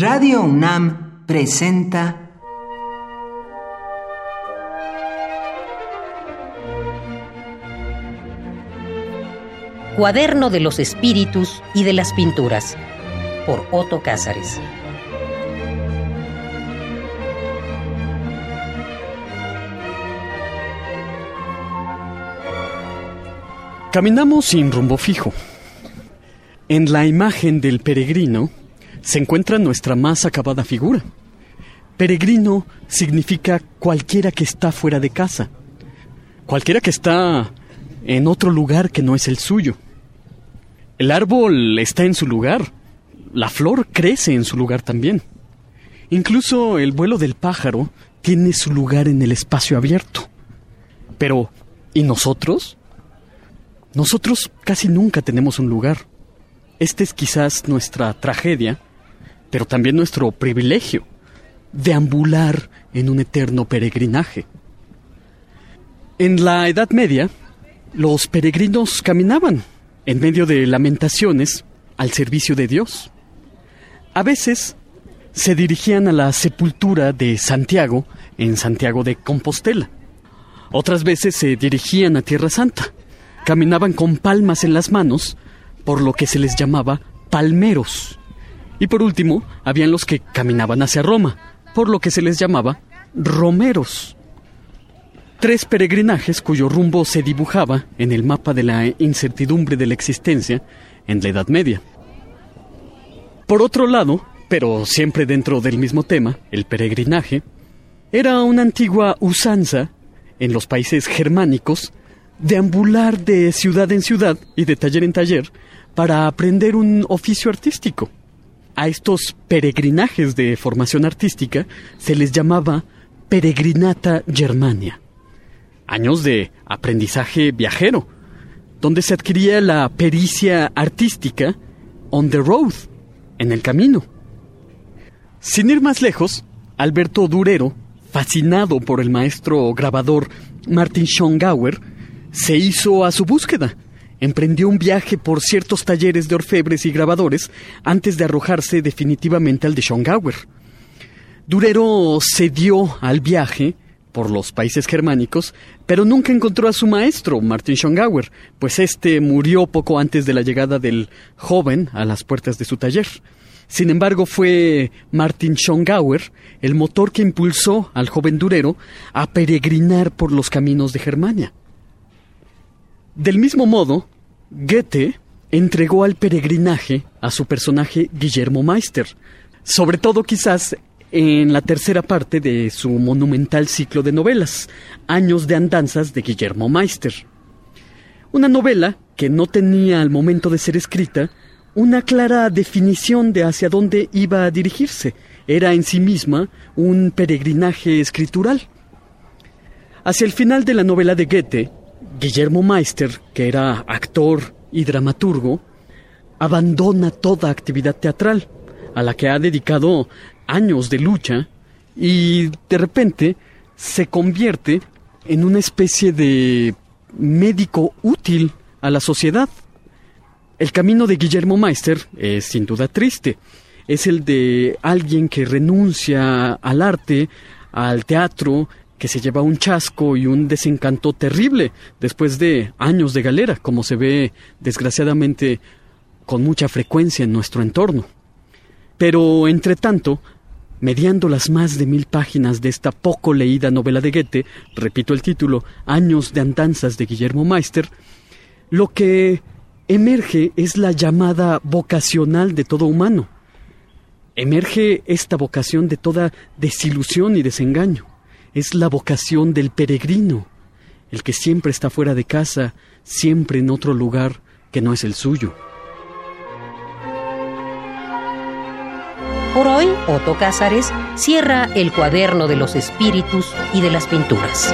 Radio UNAM presenta Cuaderno de los Espíritus y de las Pinturas por Otto Cázares. Caminamos sin rumbo fijo. En la imagen del peregrino se encuentra nuestra más acabada figura. Peregrino significa cualquiera que está fuera de casa, cualquiera que está en otro lugar que no es el suyo. El árbol está en su lugar, la flor crece en su lugar también. Incluso el vuelo del pájaro tiene su lugar en el espacio abierto. Pero, ¿y nosotros? Nosotros casi nunca tenemos un lugar. Este es quizás nuestra tragedia, pero también nuestro privilegio, deambular en un eterno peregrinaje. En la Edad Media, los peregrinos caminaban en medio de lamentaciones al servicio de Dios. A veces se dirigían a la sepultura de Santiago en Santiago de Compostela. Otras veces se dirigían a Tierra Santa. Caminaban con palmas en las manos, por lo que se les llamaba palmeros. Y por último, habían los que caminaban hacia Roma, por lo que se les llamaba romeros. Tres peregrinajes cuyo rumbo se dibujaba en el mapa de la incertidumbre de la existencia en la Edad Media. Por otro lado, pero siempre dentro del mismo tema, el peregrinaje, era una antigua usanza en los países germánicos deambular de ciudad en ciudad y de taller en taller para aprender un oficio artístico. A estos peregrinajes de formación artística se les llamaba peregrinata germania. Años de aprendizaje viajero, donde se adquiría la pericia artística on the road, en el camino. Sin ir más lejos, Alberto Durero, fascinado por el maestro grabador Martin Schongauer, se hizo a su búsqueda. Emprendió un viaje por ciertos talleres de orfebres y grabadores antes de arrojarse definitivamente al de Schongauer. Durero se dio al viaje por los países germánicos, pero nunca encontró a su maestro, Martin Schongauer, pues éste murió poco antes de la llegada del joven a las puertas de su taller. Sin embargo, fue Martin Schongauer el motor que impulsó al joven Durero a peregrinar por los caminos de Germania. Del mismo modo, Goethe entregó al peregrinaje a su personaje Guillermo Meister, sobre todo quizás en la tercera parte de su monumental ciclo de novelas, Años de Andanzas de Guillermo Meister. Una novela que no tenía al momento de ser escrita una clara definición de hacia dónde iba a dirigirse. Era en sí misma un peregrinaje escritural. Hacia el final de la novela de Goethe, Guillermo Meister, que era actor y dramaturgo, abandona toda actividad teatral, a la que ha dedicado años de lucha, y de repente se convierte en una especie de médico útil a la sociedad. El camino de Guillermo Meister es sin duda triste. Es el de alguien que renuncia al arte, al teatro, que se lleva un chasco y un desencanto terrible después de años de galera, como se ve desgraciadamente con mucha frecuencia en nuestro entorno. Pero, entre tanto, mediando las más de mil páginas de esta poco leída novela de Goethe, repito el título, Años de Andanzas de Guillermo Meister, lo que emerge es la llamada vocacional de todo humano. Emerge esta vocación de toda desilusión y desengaño es la vocación del peregrino, el que siempre está fuera de casa, siempre en otro lugar que no es el suyo. Por hoy, Otto Cázares cierra el cuaderno de los espíritus y de las pinturas.